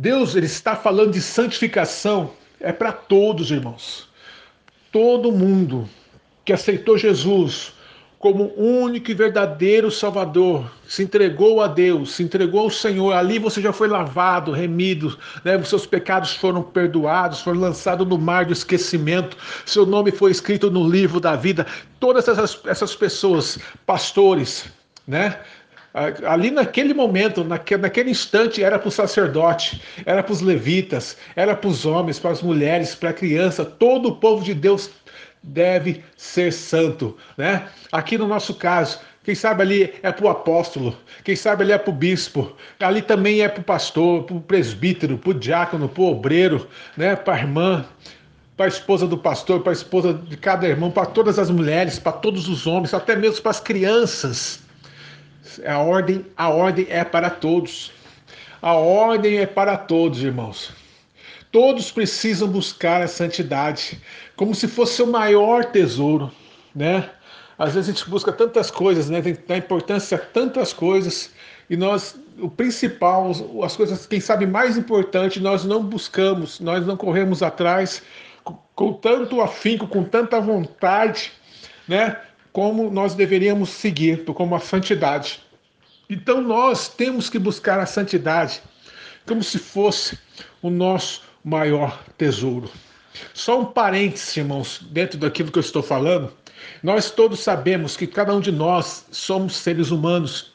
Deus ele está falando de santificação, é para todos, irmãos. Todo mundo que aceitou Jesus como único e verdadeiro Salvador, se entregou a Deus, se entregou ao Senhor, ali você já foi lavado, remido, né? os seus pecados foram perdoados, foram lançados no mar do esquecimento, seu nome foi escrito no livro da vida. Todas essas, essas pessoas, pastores, né? Ali naquele momento, naquele, naquele instante, era para o sacerdote, era para os levitas, era para os homens, para as mulheres, para a criança, todo o povo de Deus deve ser santo, né? Aqui no nosso caso, quem sabe ali é para o apóstolo, quem sabe ali é para o bispo, ali também é para o pastor, para o presbítero, para o diácono, para o obreiro, né? para a irmã, para a esposa do pastor, para a esposa de cada irmão, para todas as mulheres, para todos os homens, até mesmo para as crianças. A ordem, a ordem é para todos. A ordem é para todos, irmãos. Todos precisam buscar a santidade, como se fosse o maior tesouro, né? Às vezes a gente busca tantas coisas, né? Tem dá importância a tantas coisas e nós, o principal, as coisas, quem sabe mais importante, nós não buscamos, nós não corremos atrás com, com tanto afinco, com tanta vontade, né? Como nós deveríamos seguir, como a santidade. Então nós temos que buscar a santidade como se fosse o nosso maior tesouro. Só um parênteses, irmãos, dentro daquilo que eu estou falando. Nós todos sabemos que cada um de nós somos seres humanos.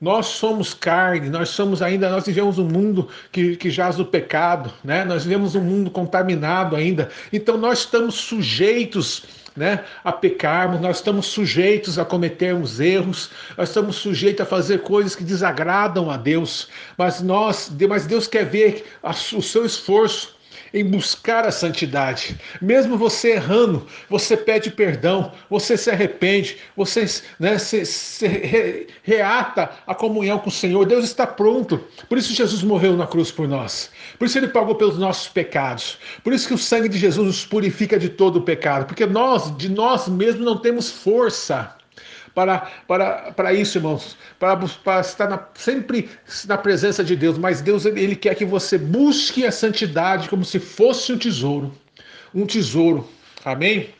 Nós somos carne, nós somos ainda, nós vivemos um mundo que, que jaz o pecado, né? Nós vivemos um mundo contaminado ainda. Então nós estamos sujeitos né, a pecarmos, nós estamos sujeitos a cometermos erros, nós estamos sujeitos a fazer coisas que desagradam a Deus, mas nós, mas Deus quer ver o seu esforço em buscar a santidade. Mesmo você errando, você pede perdão, você se arrepende, você né, se, se re, reata a comunhão com o Senhor. Deus está pronto. Por isso Jesus morreu na cruz por nós. Por isso ele pagou pelos nossos pecados. Por isso que o sangue de Jesus nos purifica de todo o pecado, porque nós de nós mesmos não temos força para, para, para isso, irmãos, para, para estar na, sempre na presença de Deus. Mas Deus ele quer que você busque a santidade como se fosse um tesouro, um tesouro. Amém?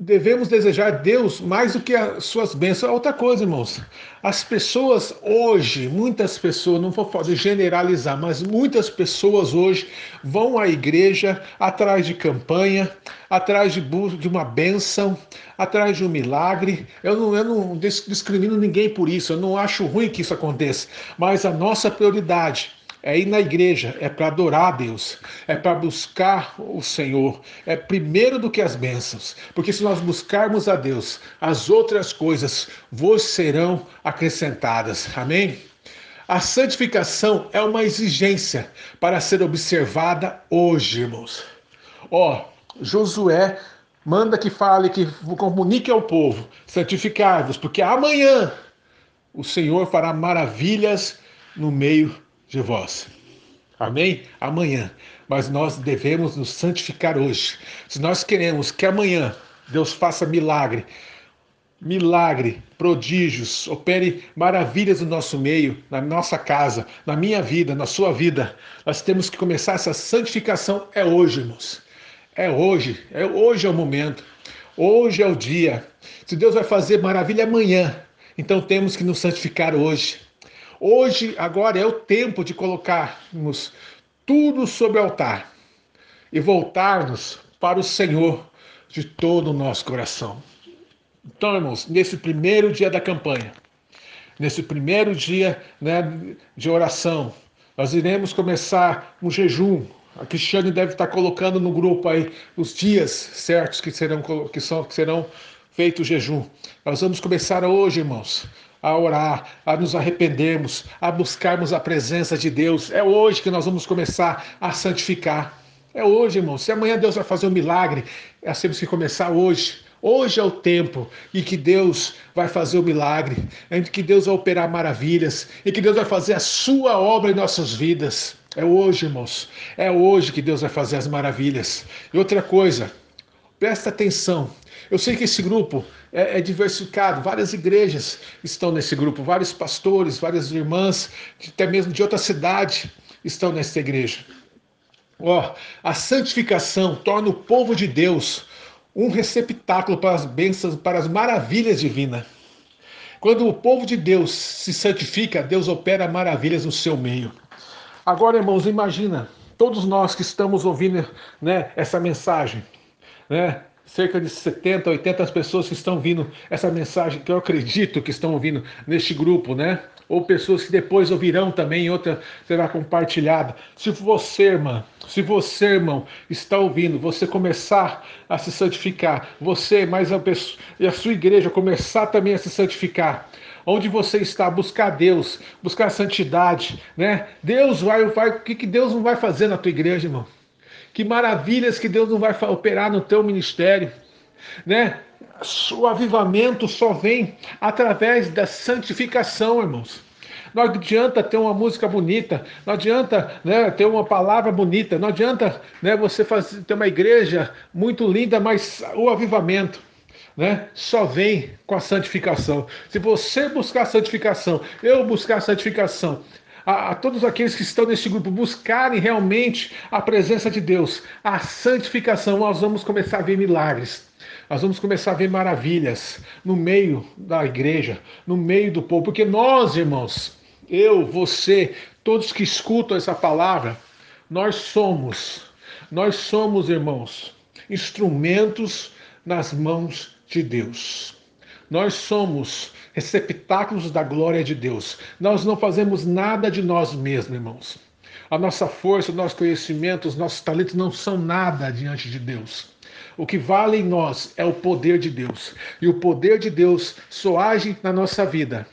Devemos desejar Deus mais do que as suas bênçãos. Outra coisa, irmãos, as pessoas hoje, muitas pessoas, não vou fazer generalizar, mas muitas pessoas hoje vão à igreja atrás de campanha, atrás de, de uma bênção, atrás de um milagre. Eu não, eu não discrimino ninguém por isso, eu não acho ruim que isso aconteça, mas a nossa prioridade é ir na igreja, é para adorar a Deus, é para buscar o Senhor, é primeiro do que as bênçãos, porque se nós buscarmos a Deus, as outras coisas vos serão acrescentadas. Amém? A santificação é uma exigência para ser observada hoje, irmãos. Ó, Josué manda que fale, que comunique ao povo: santificai-vos, porque amanhã o Senhor fará maravilhas no meio de vós. Amém? Amanhã. Mas nós devemos nos santificar hoje. Se nós queremos que amanhã Deus faça milagre, milagre, prodígios, opere maravilhas no nosso meio, na nossa casa, na minha vida, na sua vida, nós temos que começar essa santificação é hoje, irmãos. É hoje, é hoje é o momento. Hoje é o dia. Se Deus vai fazer maravilha amanhã, então temos que nos santificar hoje. Hoje, agora é o tempo de colocarmos tudo sobre o altar e voltarmos para o Senhor de todo o nosso coração. Então, irmãos, nesse primeiro dia da campanha, nesse primeiro dia né, de oração, nós iremos começar um jejum. A Cristiane deve estar colocando no grupo aí os dias certos que serão, que são, que serão feitos o jejum. Nós vamos começar hoje, irmãos, a orar, a nos arrependermos, a buscarmos a presença de Deus. É hoje que nós vamos começar a santificar. É hoje, irmão. Se amanhã Deus vai fazer um milagre, nós temos que começar hoje. Hoje é o tempo em que Deus vai fazer o milagre, em que Deus vai operar maravilhas, em que Deus vai fazer a sua obra em nossas vidas. É hoje, irmãos. É hoje que Deus vai fazer as maravilhas. E outra coisa, presta atenção. Eu sei que esse grupo é, é, diversificado, várias igrejas estão nesse grupo, vários pastores, várias irmãs, até mesmo de outra cidade estão nessa igreja. Ó, a santificação torna o povo de Deus um receptáculo para as bênçãos, para as maravilhas divinas. Quando o povo de Deus se santifica, Deus opera maravilhas no seu meio. Agora, irmãos, imagina todos nós que estamos ouvindo né, essa mensagem, né? Cerca de 70, 80 pessoas que estão ouvindo essa mensagem, que eu acredito que estão ouvindo neste grupo, né? Ou pessoas que depois ouvirão também, outra será compartilhada. Se você, irmã, se você, irmão, está ouvindo, você começar a se santificar, você, mais a pessoa, e a sua igreja começar também a se santificar, onde você está, buscar Deus, buscar a santidade, né? Deus vai, vai, o que, que Deus não vai fazer na tua igreja, irmão? Que maravilhas que Deus não vai operar no teu ministério, né? O avivamento só vem através da santificação, irmãos. Não adianta ter uma música bonita, não adianta né, ter uma palavra bonita, não adianta né, você fazer, ter uma igreja muito linda, mas o avivamento né, só vem com a santificação. Se você buscar santificação, eu buscar santificação, a, a, todos aqueles que estão neste grupo buscarem realmente a presença de Deus, a santificação, nós vamos começar a ver milagres. Nós vamos começar a ver maravilhas no meio da igreja, no meio do povo, porque nós, irmãos, eu, você, todos que escutam essa palavra, nós somos, nós somos, irmãos, instrumentos nas mãos de Deus. Nós somos receptáculos da glória de Deus. Nós não fazemos nada de nós mesmos, irmãos. A nossa força, o nosso conhecimento, os nossos talentos não são nada diante de Deus. O que vale em nós é o poder de Deus. E o poder de Deus só age na nossa vida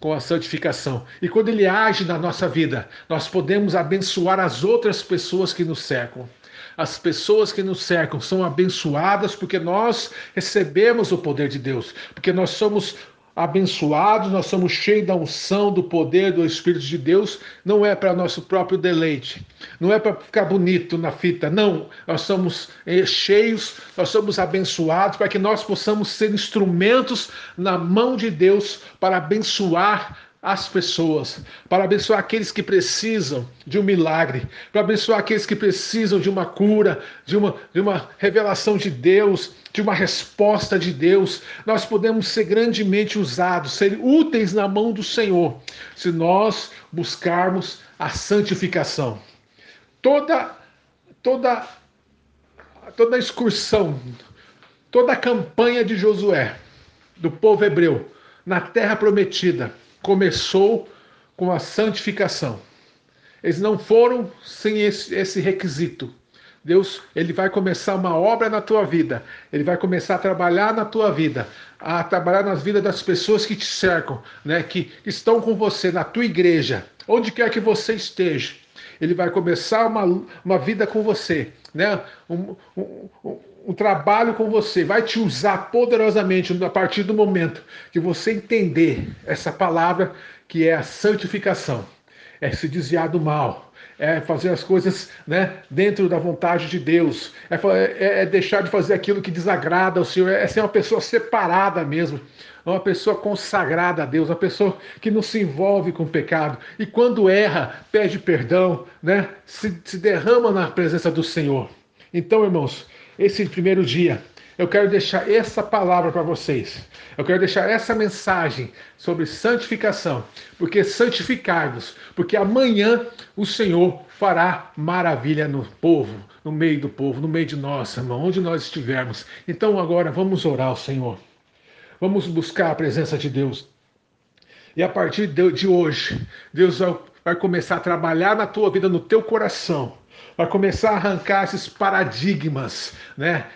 com a santificação. E quando ele age na nossa vida, nós podemos abençoar as outras pessoas que nos cercam. As pessoas que nos cercam são abençoadas porque nós recebemos o poder de Deus, porque nós somos abençoados, nós somos cheios da unção, do poder do Espírito de Deus, não é para nosso próprio deleite, não é para ficar bonito na fita, não. Nós somos eh, cheios, nós somos abençoados para que nós possamos ser instrumentos na mão de Deus para abençoar as pessoas, para abençoar aqueles que precisam de um milagre, para abençoar aqueles que precisam de uma cura, de uma, de uma revelação de Deus, de uma resposta de Deus. Nós podemos ser grandemente usados, ser úteis na mão do Senhor, se nós buscarmos a santificação. Toda, toda, toda a excursão, toda a campanha de Josué, do povo hebreu, na terra prometida, começou com a santificação. Eles não foram sem esse, esse requisito. Deus, ele vai começar uma obra na tua vida. Ele vai começar a trabalhar na tua vida, a trabalhar nas vidas das pessoas que te cercam, né, que estão com você na tua igreja, onde quer que você esteja. Ele vai começar uma, uma vida com você, né? Um, um, um, um trabalho com você, vai te usar poderosamente a partir do momento que você entender essa palavra que é a santificação, é se desviar do mal, é fazer as coisas né, dentro da vontade de Deus, é, é, é, deixar de fazer aquilo que desagrada ao Senhor, é ser uma pessoa separada mesmo, uma pessoa consagrada a Deus, uma pessoa que não se envolve com o pecado e quando erra, pede perdão, né, se, se derrama na presença do Senhor. Então, irmãos, esse primeiro dia, eu quero deixar essa palavra para vocês. Eu quero deixar essa mensagem sobre santificação, porque santificar-nos, porque amanhã o Senhor fará maravilha no povo, no meio do povo, no meio de nós, irmão, onde nós estivermos. Então agora vamos orar ao Senhor. Vamos buscar a presença de Deus. E a partir de hoje, Deus vai começar a trabalhar na tua vida, no teu coração vai começar a arrancar esses paradigmas, né?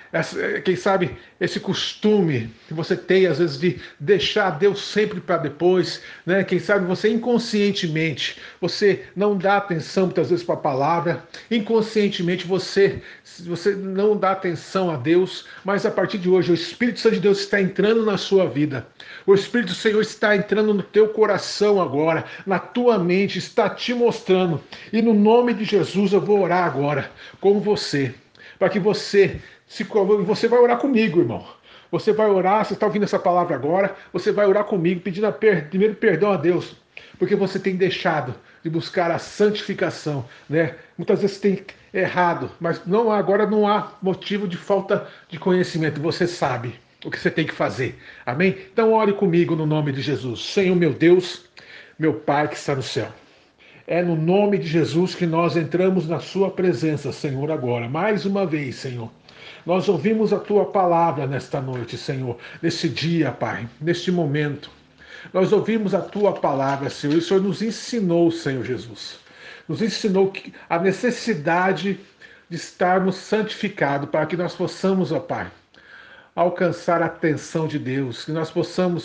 quem sabe esse costume que você tem às vezes de deixar Deus sempre para depois, né? Quem sabe você inconscientemente você não dá atenção muitas vezes para a palavra, inconscientemente você você não dá atenção a Deus, mas a partir de hoje o Espírito Santo de Deus está entrando na sua vida. O Espírito do Senhor está entrando no teu coração agora, na tua mente, está te mostrando. E no nome de Jesus eu vou orar agora com você, para que você se você vai orar comigo, irmão. Você vai orar, você está ouvindo essa palavra agora, você vai orar comigo, pedindo per... primeiro perdão a Deus, porque você tem deixado de buscar a santificação, né? Muitas vezes tem errado, mas não agora não há motivo de falta de conhecimento, você sabe o que você tem que fazer. Amém? Então ore comigo no nome de Jesus. Senhor meu Deus, meu Pai que está no céu. É no nome de Jesus que nós entramos na Sua presença, Senhor, agora. Mais uma vez, Senhor. Nós ouvimos a Tua palavra nesta noite, Senhor, nesse dia, Pai, neste momento. Nós ouvimos a Tua palavra, Senhor, e o Senhor nos ensinou, Senhor Jesus. Nos ensinou a necessidade de estarmos santificados para que nós possamos, ó Pai, alcançar a atenção de Deus, que nós possamos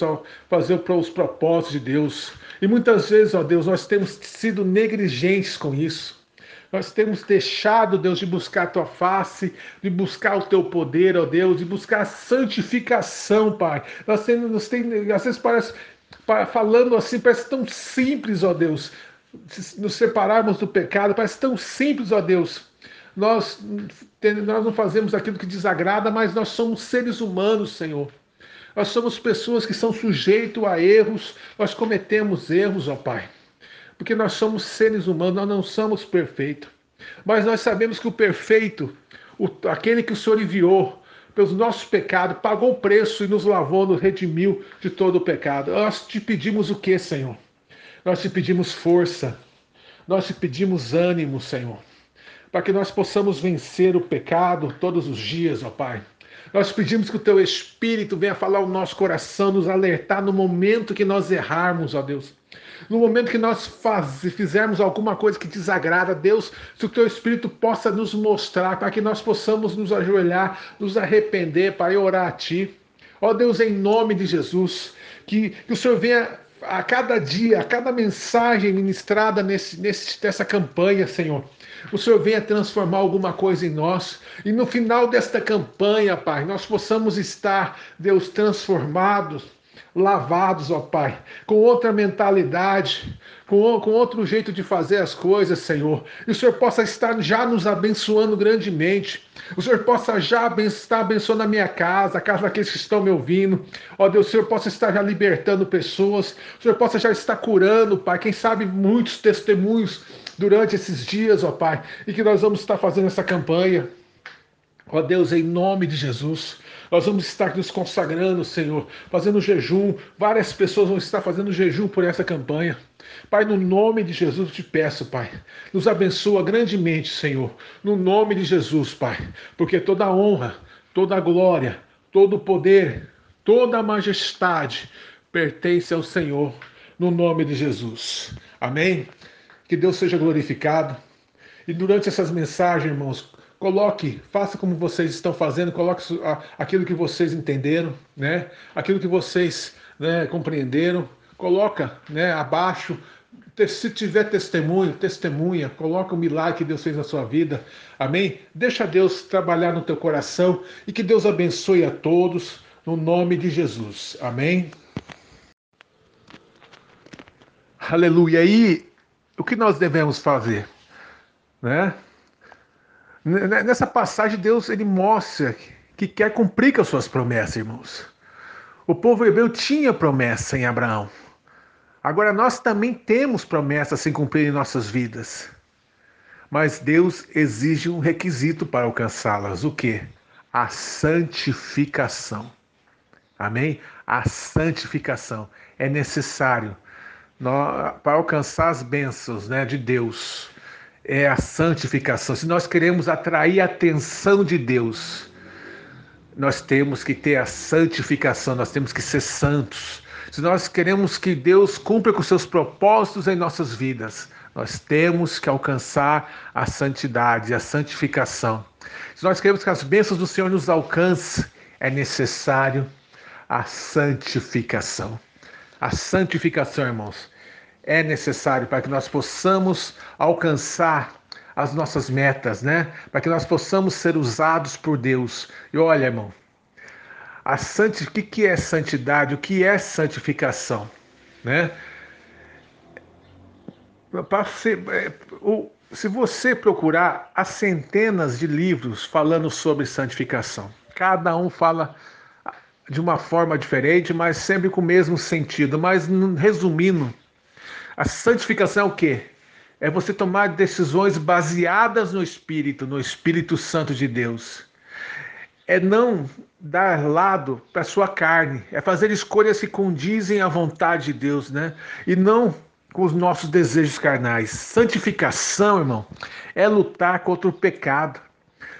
fazer os propósitos de Deus. E muitas vezes, ó Deus, nós temos sido negligentes com isso. Nós temos deixado, Deus, de buscar a tua face, de buscar o teu poder, ó Deus, de buscar a santificação, Pai. Nós temos, nós temos às vezes parece, falando assim, parece tão simples, ó Deus, nos separarmos do pecado, parece tão simples, ó Deus nós, nós não fazemos aquilo que desagrada, mas nós somos seres humanos, Senhor. Nós somos pessoas que são sujeitos a erros, nós cometemos erros, ó Pai. Porque nós somos seres humanos, nós não somos perfeitos. Mas nós sabemos que o perfeito, o, aquele que o Senhor enviou pelos nossos pecados, pagou o preço e nos lavou, nos redimiu de todo o pecado. Nós te pedimos o que, Senhor? Nós te pedimos força, nós te pedimos ânimo, Senhor para que nós possamos vencer o pecado todos os dias, ó Pai. Nós pedimos que o Teu Espírito venha falar o nosso coração, nos alertar no momento que nós errarmos, ó Deus. No momento que nós faz, fizermos alguma coisa que desagrada, Deus, se o Teu Espírito possa nos mostrar, para que nós possamos nos ajoelhar, nos arrepender, Pai, orar a Ti. Ó Deus, em nome de Jesus, que, que o Senhor venha a cada dia, a cada mensagem ministrada nesse, nesse, nessa campanha, Senhor o Senhor venha transformar alguma coisa em nós. E no final desta campanha, Pai, nós possamos estar, Deus, transformados, lavados, ó Pai, com outra mentalidade, com, com outro jeito de fazer as coisas, Senhor. E o Senhor possa estar já nos abençoando grandemente. O Senhor possa já estar abençoando a minha casa, a casa daqueles que estão me ouvindo. Ó Deus, o Senhor possa estar já libertando pessoas. O Senhor possa já estar curando, Pai. Quem sabe muitos testemunhos durante esses dias, ó Pai, e que nós vamos estar fazendo essa campanha. Ó Deus, em nome de Jesus, nós vamos estar nos consagrando, Senhor, fazendo jejum. Várias pessoas vão estar fazendo jejum por essa campanha. Pai, no nome de Jesus te peço, Pai, nos abençoa grandemente, Senhor, no nome de Jesus, Pai, porque toda honra, toda glória, todo poder, toda majestade pertence ao Senhor, no nome de Jesus. Amém? Que Deus seja glorificado. E durante essas mensagens, irmãos, coloque, faça como vocês estão fazendo, coloque aquilo que vocês entenderam, né? Aquilo que vocês né, compreenderam, coloca, né, abaixo. Se tiver testemunho, testemunha, coloca o milagre que Deus fez na sua vida. Amém? Deixa Deus trabalhar no teu coração e que Deus abençoe a todos no nome de Jesus. Amém. Aleluia. E o que nós devemos fazer? Né? Nessa passagem, Deus ele mostra que quer cumprir com as suas promessas, irmãos. O povo hebreu tinha promessa em Abraão. Agora nós também temos promessas sem cumprir em nossas vidas. Mas Deus exige um requisito para alcançá-las: o que? A santificação. Amém? A santificação é necessário para alcançar as bênçãos né, de Deus, é a santificação. Se nós queremos atrair a atenção de Deus, nós temos que ter a santificação, nós temos que ser santos. Se nós queremos que Deus cumpra com seus propósitos em nossas vidas, nós temos que alcançar a santidade, a santificação. Se nós queremos que as bênçãos do Senhor nos alcancem, é necessário a santificação. A santificação, irmãos, é necessário para que nós possamos alcançar as nossas metas, né? Para que nós possamos ser usados por Deus. E olha, irmão, a santi... o que é santidade? O que é santificação? Né? É, se você procurar, há centenas de livros falando sobre santificação. Cada um fala de uma forma diferente, mas sempre com o mesmo sentido. Mas resumindo, a santificação é o quê? É você tomar decisões baseadas no Espírito, no Espírito Santo de Deus. É não dar lado para sua carne, é fazer escolhas que condizem à vontade de Deus, né? E não com os nossos desejos carnais. Santificação, irmão, é lutar contra o pecado.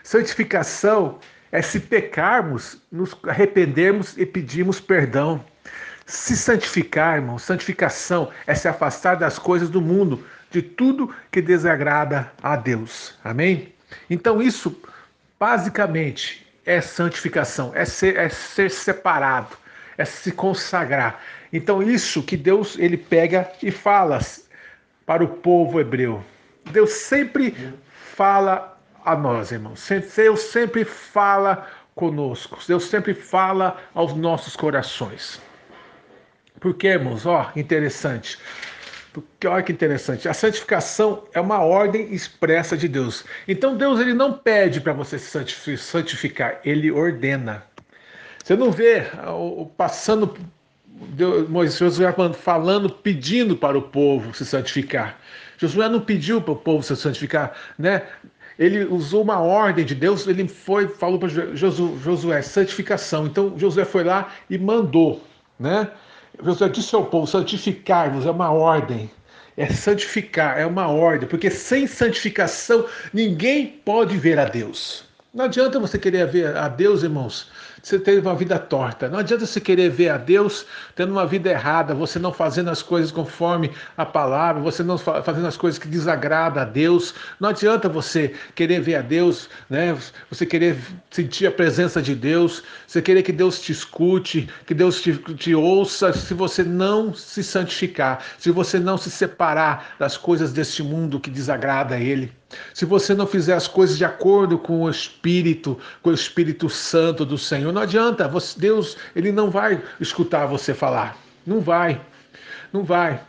Santificação é se pecarmos, nos arrependermos e pedirmos perdão. Se santificar, irmão, santificação é se afastar das coisas do mundo, de tudo que desagrada a Deus. Amém? Então, isso basicamente é santificação, é ser, é ser separado, é se consagrar. Então, isso que Deus ele pega e fala para o povo hebreu. Deus sempre fala a nós, irmãos. Deus sempre fala conosco. Deus sempre fala aos nossos corações. Porque, irmãos, ó, interessante. Porque olha que interessante, a santificação é uma ordem expressa de Deus. Então Deus ele não pede para você se santificar, ele ordena. Você não vê o passando Deus, Moisés Josué falando, pedindo para o povo se santificar. Josué não pediu para o povo se santificar, né? Ele usou uma ordem de Deus, ele foi, falou para Josué, santificação. Então Josué foi lá e mandou, né? Josué disse ao povo: santificar-vos é uma ordem. É santificar, é uma ordem, porque sem santificação ninguém pode ver a Deus. Não adianta você querer ver a Deus, irmãos, você teve uma vida torta. Não adianta você querer ver a Deus tendo uma vida errada, você não fazendo as coisas conforme a palavra, você não fazendo as coisas que desagrada a Deus. Não adianta você querer ver a Deus, né? Você querer sentir a presença de Deus, você querer que Deus te escute, que Deus te, te ouça, se você não se santificar, se você não se separar das coisas deste mundo que desagrada a Ele. Se você não fizer as coisas de acordo com o Espírito, com o Espírito Santo do Senhor, não adianta. Você, Deus, ele não vai escutar você falar. Não vai. Não vai.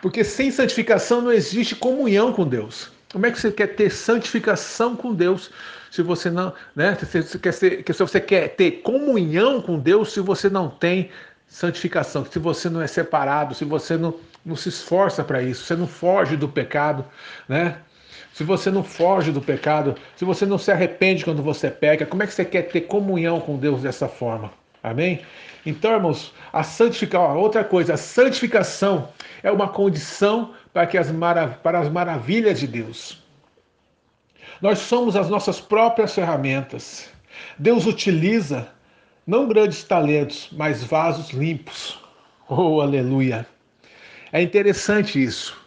Porque sem santificação não existe comunhão com Deus. Como é que você quer ter santificação com Deus se você não, né? Se você quer, ser, se você quer ter comunhão com Deus se você não tem santificação, se você não é separado, se você não, não se esforça para isso, você não foge do pecado, né? Se você não foge do pecado, se você não se arrepende quando você peca, como é que você quer ter comunhão com Deus dessa forma? Amém? Então, irmãos, a santificação, outra coisa, a santificação é uma condição para, que as, marav para as maravilhas de Deus. Nós somos as nossas próprias ferramentas. Deus utiliza não grandes talentos, mas vasos limpos. Oh, aleluia! É interessante isso.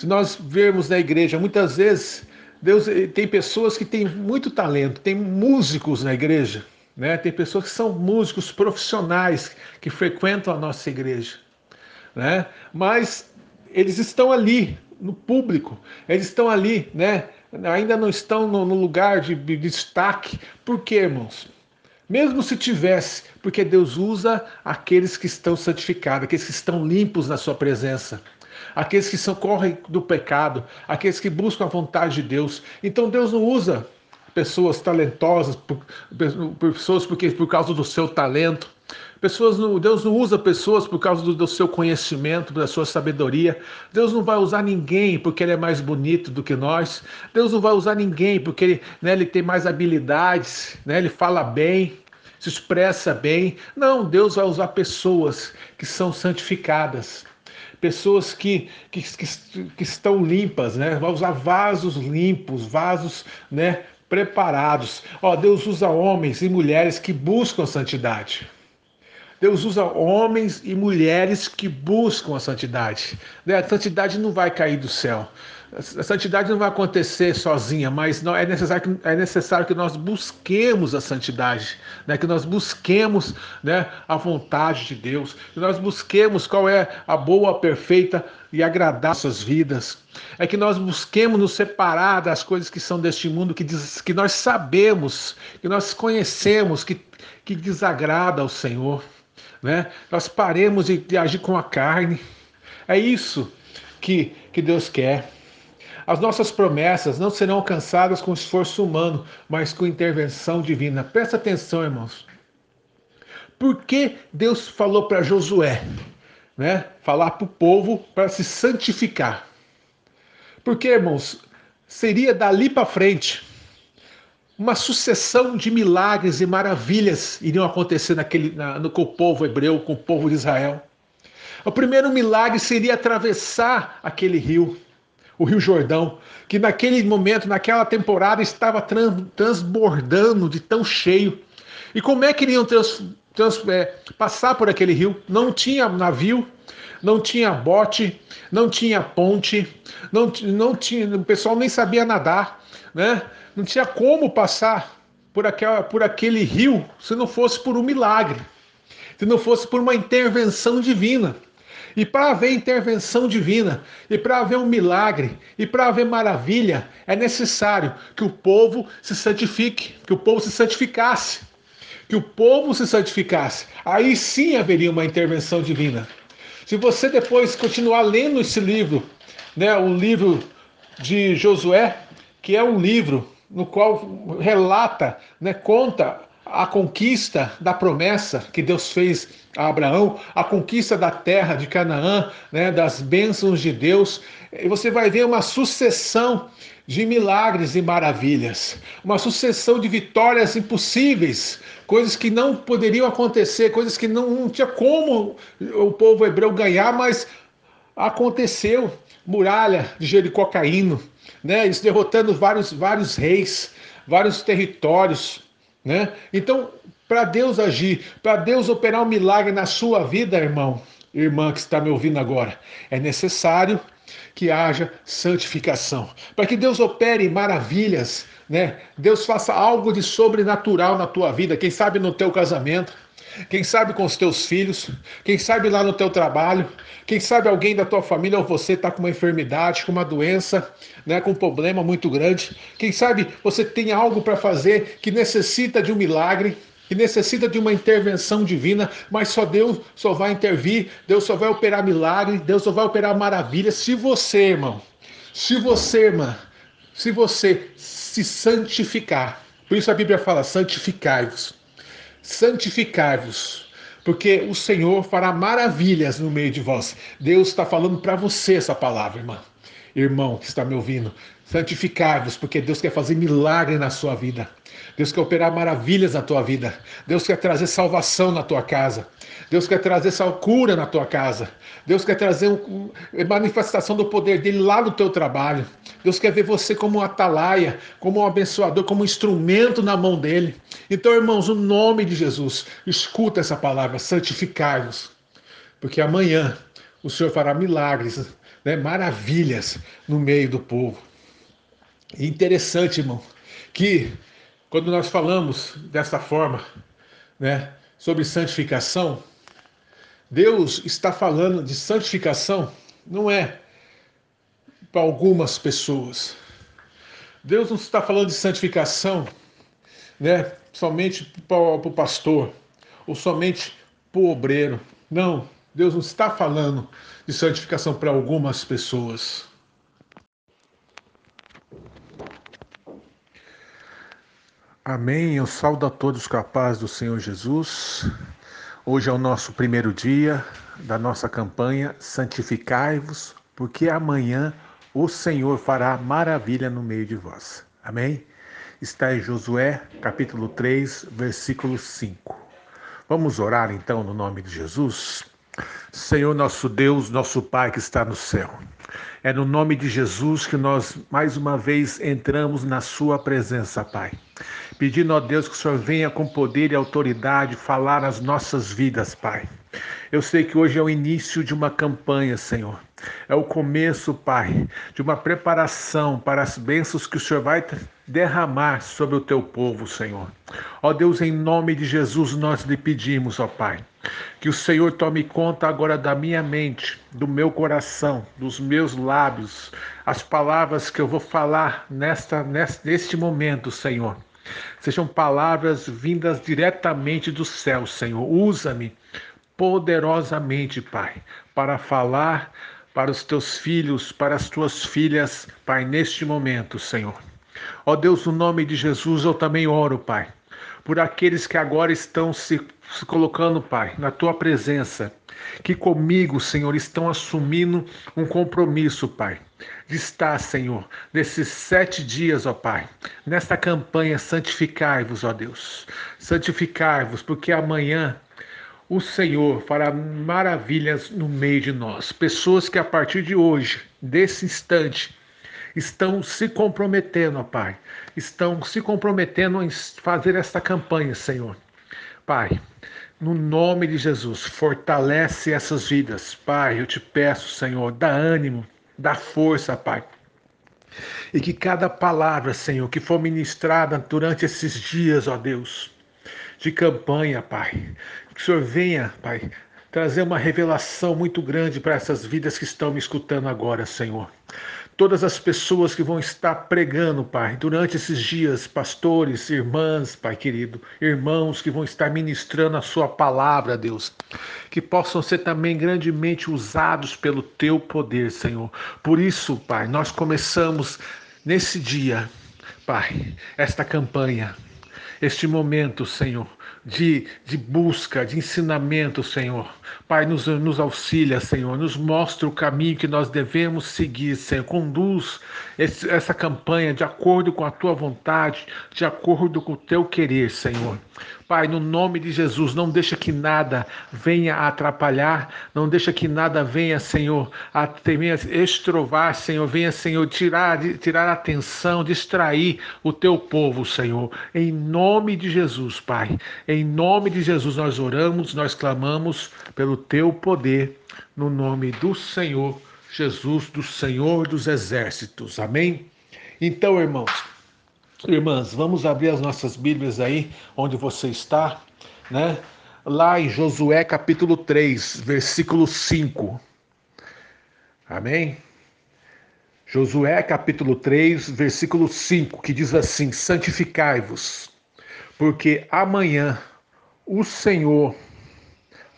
Se nós vermos na igreja, muitas vezes Deus eh, tem pessoas que têm muito talento, tem músicos na igreja, né? Tem pessoas que são músicos profissionais que frequentam a nossa igreja, né? Mas eles estão ali no público, eles estão ali, né? Ainda não estão no, no lugar de, de destaque. Por quê, irmãos? Mesmo se tivesse, porque Deus usa aqueles que estão santificados, aqueles que estão limpos na sua presença aqueles que socorrem do pecado, aqueles que buscam a vontade de Deus. Então Deus não usa pessoas talentosas, pessoas porque por causa do seu talento. Pessoas não, Deus não usa pessoas por causa do, do, seu conhecimento, da sua sabedoria. Deus não vai usar ninguém porque ele é mais bonito do que nós. Deus não vai usar ninguém porque ele, né, ele tem mais habilidades, né, ele fala bem, se expressa bem. Não, Deus vai usar pessoas que são santificadas, pessoas que, que, que, que estão limpas, né? Vai usar vasos limpos, vasos, né? Preparados. Ó, Deus usa homens e mulheres que buscam a santidade. Deus usa homens e mulheres que buscam a santidade. Né? A santidade não vai cair do céu. A santidade não vai acontecer sozinha, mas é, necessário que, é necessário que nós busquemos a santidade, né? que nós busquemos né, a vontade de Deus, que nós busquemos qual é a boa, perfeita e agradar nossas vidas. É que nós busquemos nos separar das coisas que são deste mundo, que, diz, que nós sabemos, que nós conhecemos, que, que desagrada ao Senhor. Né? Nós paremos de, de agir com a carne. É isso que, que Deus quer. As nossas promessas não serão alcançadas com esforço humano, mas com intervenção divina. Presta atenção, irmãos. Por que Deus falou para Josué, né? Falar para o povo para se santificar? Porque, irmãos, seria dali para frente uma sucessão de milagres e maravilhas iriam acontecer naquele, na, no, com o povo hebreu, com o povo de Israel. O primeiro milagre seria atravessar aquele rio, o Rio Jordão, que naquele momento, naquela temporada, estava trans, transbordando de tão cheio. E como é que iriam trans, trans, é, passar por aquele rio? Não tinha navio, não tinha bote, não tinha ponte, não, não tinha, o pessoal nem sabia nadar, né? Não tinha como passar por, aquela, por aquele rio se não fosse por um milagre, se não fosse por uma intervenção divina. E para haver intervenção divina, e para haver um milagre, e para haver maravilha, é necessário que o povo se santifique, que o povo se santificasse, que o povo se santificasse. Aí sim haveria uma intervenção divina. Se você depois continuar lendo esse livro, né, o livro de Josué, que é um livro no qual relata, né, conta a conquista da promessa que Deus fez a Abraão, a conquista da terra de Canaã, né, das bênçãos de Deus, e você vai ver uma sucessão de milagres e maravilhas, uma sucessão de vitórias impossíveis, coisas que não poderiam acontecer, coisas que não, não tinha como o povo hebreu ganhar, mas aconteceu. Muralha de Jericó caindo, né? Eles derrotando vários, vários reis, vários territórios, né? Então, para Deus agir, para Deus operar um milagre na sua vida, irmão, irmã que está me ouvindo agora, é necessário que haja santificação, para que Deus opere maravilhas, né? Deus faça algo de sobrenatural na tua vida, quem sabe no teu casamento, quem sabe com os teus filhos, quem sabe lá no teu trabalho, quem sabe alguém da tua família ou você está com uma enfermidade, com uma doença, né, com um problema muito grande. Quem sabe você tem algo para fazer que necessita de um milagre, que necessita de uma intervenção divina, mas só Deus só vai intervir, Deus só vai operar milagre, Deus só vai operar maravilha se você, irmão, se você, irmã, se você se santificar. Por isso a Bíblia fala: santificai-vos santificai-vos, porque o Senhor fará maravilhas no meio de vós. Deus está falando para você essa palavra, irmã. Irmão que está me ouvindo, santificai-vos, porque Deus quer fazer milagre na sua vida. Deus quer operar maravilhas na tua vida. Deus quer trazer salvação na tua casa. Deus quer trazer cura na tua casa. Deus quer trazer uma manifestação do poder dele lá no teu trabalho. Deus quer ver você como um atalaia, como um abençoador, como um instrumento na mão dele. Então, irmãos, no nome de Jesus, escuta essa palavra, santificai-vos. Porque amanhã o Senhor fará milagres, né, maravilhas no meio do povo. E interessante, irmão, que quando nós falamos dessa forma, né, sobre santificação, Deus está falando de santificação, não é para algumas pessoas. Deus não está falando de santificação, né, somente para o pastor ou somente para o obreiro. Não, Deus não está falando de santificação para algumas pessoas. Amém. Eu saúdo a todos capazes do Senhor Jesus. Hoje é o nosso primeiro dia da nossa campanha Santificai-vos, porque amanhã o Senhor fará maravilha no meio de vós. Amém? Está em Josué, capítulo 3, versículo 5. Vamos orar então no nome de Jesus? Senhor nosso Deus, nosso Pai que está no céu. É no nome de Jesus que nós mais uma vez entramos na Sua presença, Pai. Pedindo a Deus que o Senhor venha com poder e autoridade falar nas nossas vidas, Pai. Eu sei que hoje é o início de uma campanha, Senhor. É o começo, Pai, de uma preparação para as bênçãos que o Senhor vai derramar sobre o teu povo, Senhor. Ó Deus, em nome de Jesus, nós lhe pedimos, ó Pai, que o Senhor tome conta agora da minha mente, do meu coração, dos meus lábios, as palavras que eu vou falar nesta, neste momento, Senhor. Sejam palavras vindas diretamente do céu, Senhor. Usa-me poderosamente, Pai, para falar para os teus filhos, para as tuas filhas, Pai, neste momento, Senhor. Ó Deus, no nome de Jesus, eu também oro, Pai por aqueles que agora estão se, se colocando, Pai, na tua presença, que comigo, Senhor, estão assumindo um compromisso, Pai, de estar, Senhor, nesses sete dias, ó Pai, nesta campanha, santificai-vos, ó Deus, santificai-vos, porque amanhã o Senhor fará maravilhas no meio de nós. Pessoas que a partir de hoje, desse instante, estão se comprometendo, ó Pai, estão se comprometendo em fazer esta campanha, Senhor. Pai, no nome de Jesus, fortalece essas vidas. Pai, eu te peço, Senhor, dá ânimo, dá força, Pai. E que cada palavra, Senhor, que for ministrada durante esses dias, ó Deus, de campanha, Pai, que o Senhor venha, Pai, trazer uma revelação muito grande para essas vidas que estão me escutando agora, Senhor todas as pessoas que vão estar pregando, Pai, durante esses dias, pastores, irmãs, Pai querido, irmãos que vão estar ministrando a Sua palavra, Deus, que possam ser também grandemente usados pelo Teu poder, Senhor. Por isso, Pai, nós começamos nesse dia, Pai, esta campanha, este momento, Senhor de, de busca, de ensinamento, Senhor. Pai, nos, nos auxilia, Senhor, nos mostra o caminho que nós devemos seguir, Senhor. Conduz esse, essa campanha de acordo com a tua vontade, de acordo com o teu querer, Senhor. Pai, no nome de Jesus, não deixa que nada venha atrapalhar, não deixa que nada venha, Senhor, a venha estrovar, Senhor, venha, Senhor, tirar, tirar a atenção, distrair o teu povo, Senhor. Em nome de Jesus, Pai. Em nome de Jesus nós oramos, nós clamamos pelo teu poder, no nome do Senhor Jesus, do Senhor dos exércitos. Amém? Então, irmãos, Irmãs, vamos abrir as nossas Bíblias aí, onde você está, né? Lá em Josué capítulo 3, versículo 5. Amém? Josué capítulo 3, versículo 5, que diz assim: Santificai-vos, porque amanhã o Senhor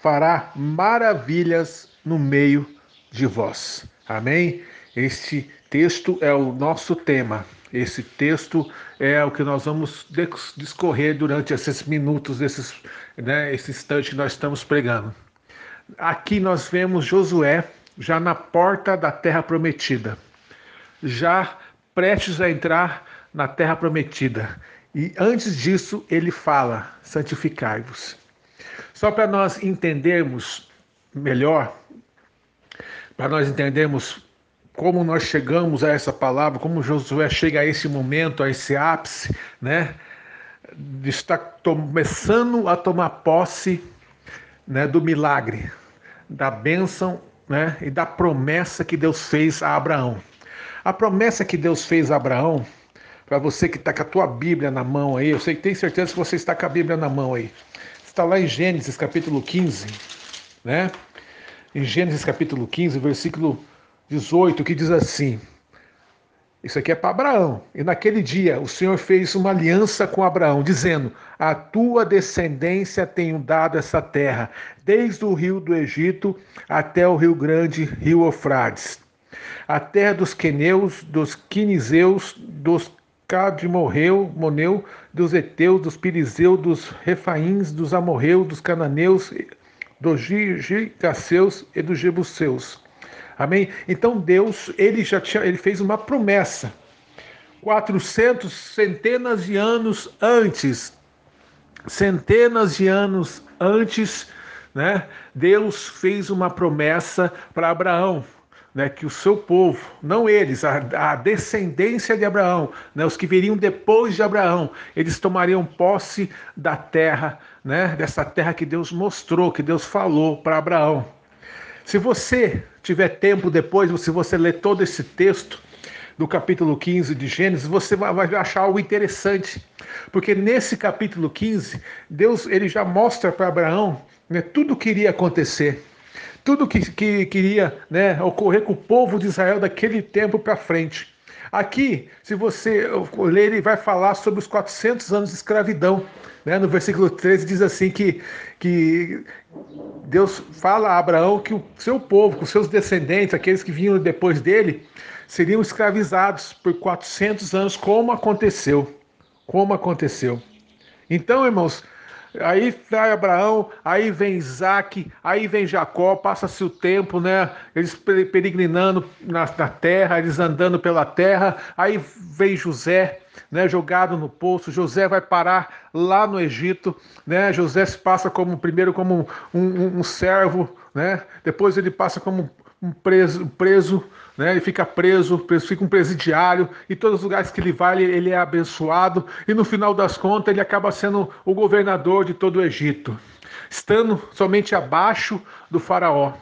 fará maravilhas no meio de vós. Amém? Este texto é o nosso tema. Esse texto é o que nós vamos discorrer durante esses minutos, esses, né, esse instante que nós estamos pregando. Aqui nós vemos Josué já na porta da terra prometida, já prestes a entrar na terra prometida. E antes disso, ele fala: santificai-vos. Só para nós entendermos melhor, para nós entendermos como nós chegamos a essa palavra, como Josué chega a esse momento, a esse ápice, né? Estar começando a tomar posse né, do milagre, da bênção né, e da promessa que Deus fez a Abraão. A promessa que Deus fez a Abraão, para você que está com a tua Bíblia na mão aí, eu sei que tem certeza que você está com a Bíblia na mão aí. Está lá em Gênesis capítulo 15, né? Em Gênesis capítulo 15, versículo 18, que diz assim: Isso aqui é para Abraão. E naquele dia o Senhor fez uma aliança com Abraão, dizendo: A tua descendência tenho dado essa terra, desde o rio do Egito até o rio grande, rio Eufrates. A terra dos queneus, dos quinizeus, dos Cadmorreu, Moneu, dos Eteus, dos Pirizeus, dos Refaíns, dos Amorreus, dos Cananeus, dos Gigaceus e dos Jebuseus. Amém? Então Deus, ele já tinha, ele fez uma promessa. 400 centenas de anos antes, centenas de anos antes, né? Deus fez uma promessa para Abraão, né, que o seu povo, não eles, a, a descendência de Abraão, né, os que viriam depois de Abraão, eles tomariam posse da terra, né, dessa terra que Deus mostrou, que Deus falou para Abraão. Se você tiver tempo depois, se você ler todo esse texto do capítulo 15 de Gênesis, você vai achar algo interessante, porque nesse capítulo 15, Deus ele já mostra para Abraão né, tudo o que iria acontecer, tudo que, que queria né, ocorrer com o povo de Israel daquele tempo para frente. Aqui, se você ler, ele vai falar sobre os 400 anos de escravidão. Né? No versículo 13 diz assim que, que Deus fala a Abraão que o seu povo, com seus descendentes, aqueles que vinham depois dele, seriam escravizados por 400 anos, como aconteceu. Como aconteceu. Então, irmãos, Aí vai Abraão, aí vem Isaac, aí vem Jacó, passa-se o tempo, né? Eles peregrinando na, na, terra, eles andando pela terra, aí vem José, né? Jogado no poço. José vai parar lá no Egito, né? José se passa como primeiro como um, um, um servo, né? Depois ele passa como um preso, preso né? ele fica preso, preso, fica um presidiário, e todos os lugares que ele vai, ele, ele é abençoado, e no final das contas ele acaba sendo o governador de todo o Egito, estando somente abaixo do faraó.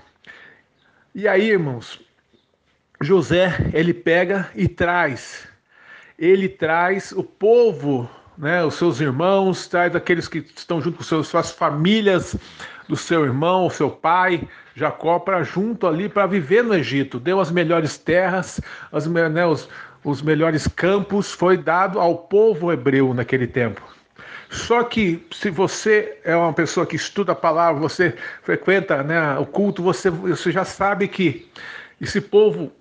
E aí, irmãos, José, ele pega e traz, ele traz o povo, né, os seus irmãos, traz aqueles que estão junto com seus, suas famílias, do seu irmão, o seu pai, Jacó, para junto ali para viver no Egito. Deu as melhores terras, as, né, os, os melhores campos, foi dado ao povo hebreu naquele tempo. Só que se você é uma pessoa que estuda a palavra, você frequenta né, o culto, você, você já sabe que esse povo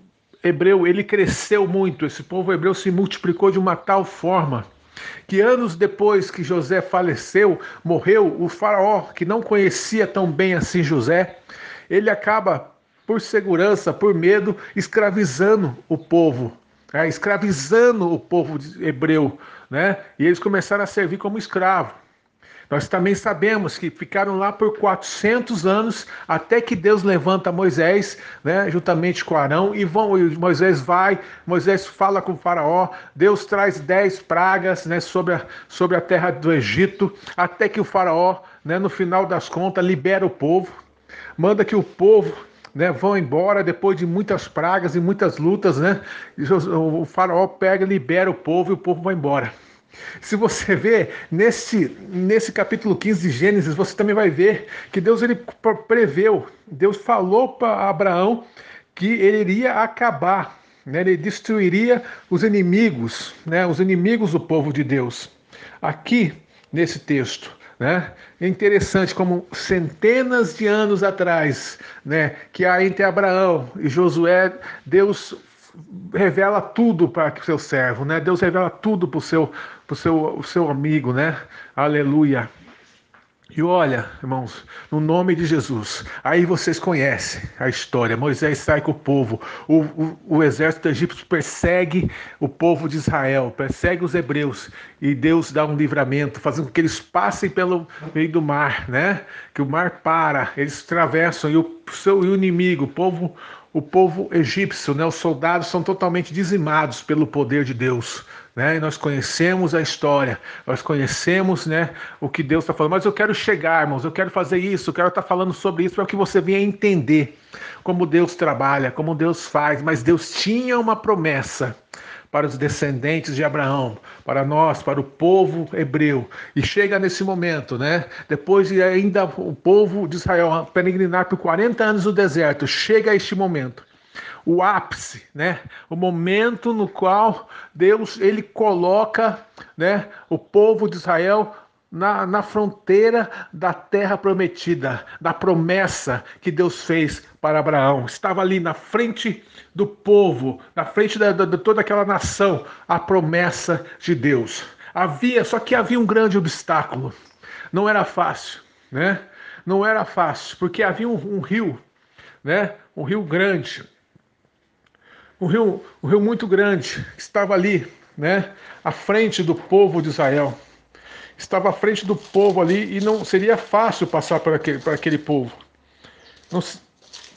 hebreu ele cresceu muito, esse povo hebreu se multiplicou de uma tal forma que anos depois que José faleceu, morreu, o faraó, que não conhecia tão bem assim José, ele acaba, por segurança, por medo, escravizando o povo, é, escravizando o povo hebreu, né? E eles começaram a servir como escravo. Nós também sabemos que ficaram lá por 400 anos até que Deus levanta Moisés, né, juntamente com Arão, e vão, e Moisés vai, Moisés fala com o faraó, Deus traz dez pragas né, sobre, a, sobre a terra do Egito, até que o faraó, né, no final das contas, libera o povo, manda que o povo né, vão embora depois de muitas pragas e muitas lutas, né? O faraó pega, libera o povo e o povo vai embora. Se você vê nesse, nesse capítulo 15 de Gênesis, você também vai ver que Deus ele preveu, Deus falou para Abraão que ele iria acabar, né? ele destruiria os inimigos, né? os inimigos do povo de Deus. Aqui, nesse texto, né? É interessante como centenas de anos atrás, né, que há entre Abraão e Josué, Deus revela tudo para o seu servo, né? Deus revela tudo para o seu, pro seu, seu amigo, né? Aleluia. E olha, irmãos, no nome de Jesus, aí vocês conhecem a história. Moisés sai com o povo, o, o, o, exército egípcio persegue o povo de Israel, persegue os hebreus, e Deus dá um livramento, fazendo com que eles passem pelo meio do mar, né? Que o mar para, eles atravessam, e o seu e o inimigo, o povo, o povo egípcio, né, os soldados são totalmente dizimados pelo poder de Deus. Né? E nós conhecemos a história, nós conhecemos né, o que Deus está falando. Mas eu quero chegar, irmãos, eu quero fazer isso, eu quero estar tá falando sobre isso para que você venha entender como Deus trabalha, como Deus faz. Mas Deus tinha uma promessa para os descendentes de Abraão, para nós, para o povo hebreu. E chega nesse momento, né? Depois de ainda o povo de Israel peregrinar por 40 anos no deserto, chega este momento. O ápice, né? O momento no qual Deus ele coloca, né, o povo de Israel na, na fronteira da terra prometida, da promessa que Deus fez para Abraão. Estava ali na frente do povo, na frente de, de toda aquela nação, a promessa de Deus. Havia, só que havia um grande obstáculo. Não era fácil, né? Não era fácil, porque havia um, um rio, né? Um rio grande, um rio, um rio muito grande, que estava ali, né? À frente do povo de Israel estava à frente do povo ali e não seria fácil passar por aquele, por aquele povo, não,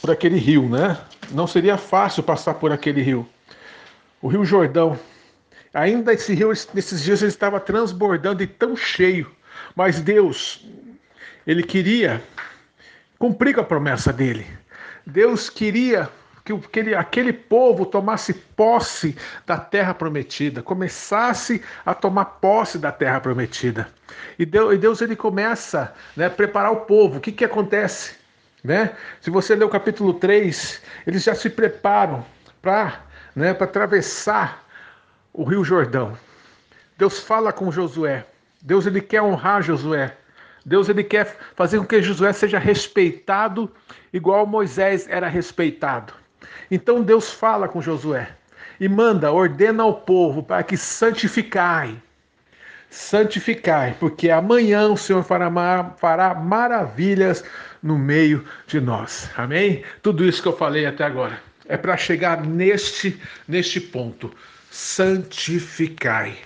por aquele rio, né? Não seria fácil passar por aquele rio. O Rio Jordão. Ainda esse rio, nesses dias, ele estava transbordando e tão cheio. Mas Deus, ele queria cumprir com a promessa dele. Deus queria que aquele, aquele povo tomasse posse da terra prometida, começasse a tomar posse da terra prometida. E Deus, e Deus ele começa né, a preparar o povo. O que, que acontece? Né? Se você ler o capítulo 3, eles já se preparam para né, atravessar o rio Jordão. Deus fala com Josué. Deus ele quer honrar Josué. Deus ele quer fazer com que Josué seja respeitado igual Moisés era respeitado. Então Deus fala com Josué e manda, ordena ao povo para que santificai. santificai, porque amanhã o Senhor fará, fará maravilhas no meio de nós. Amém? Tudo isso que eu falei até agora é para chegar neste, neste ponto. Santificai.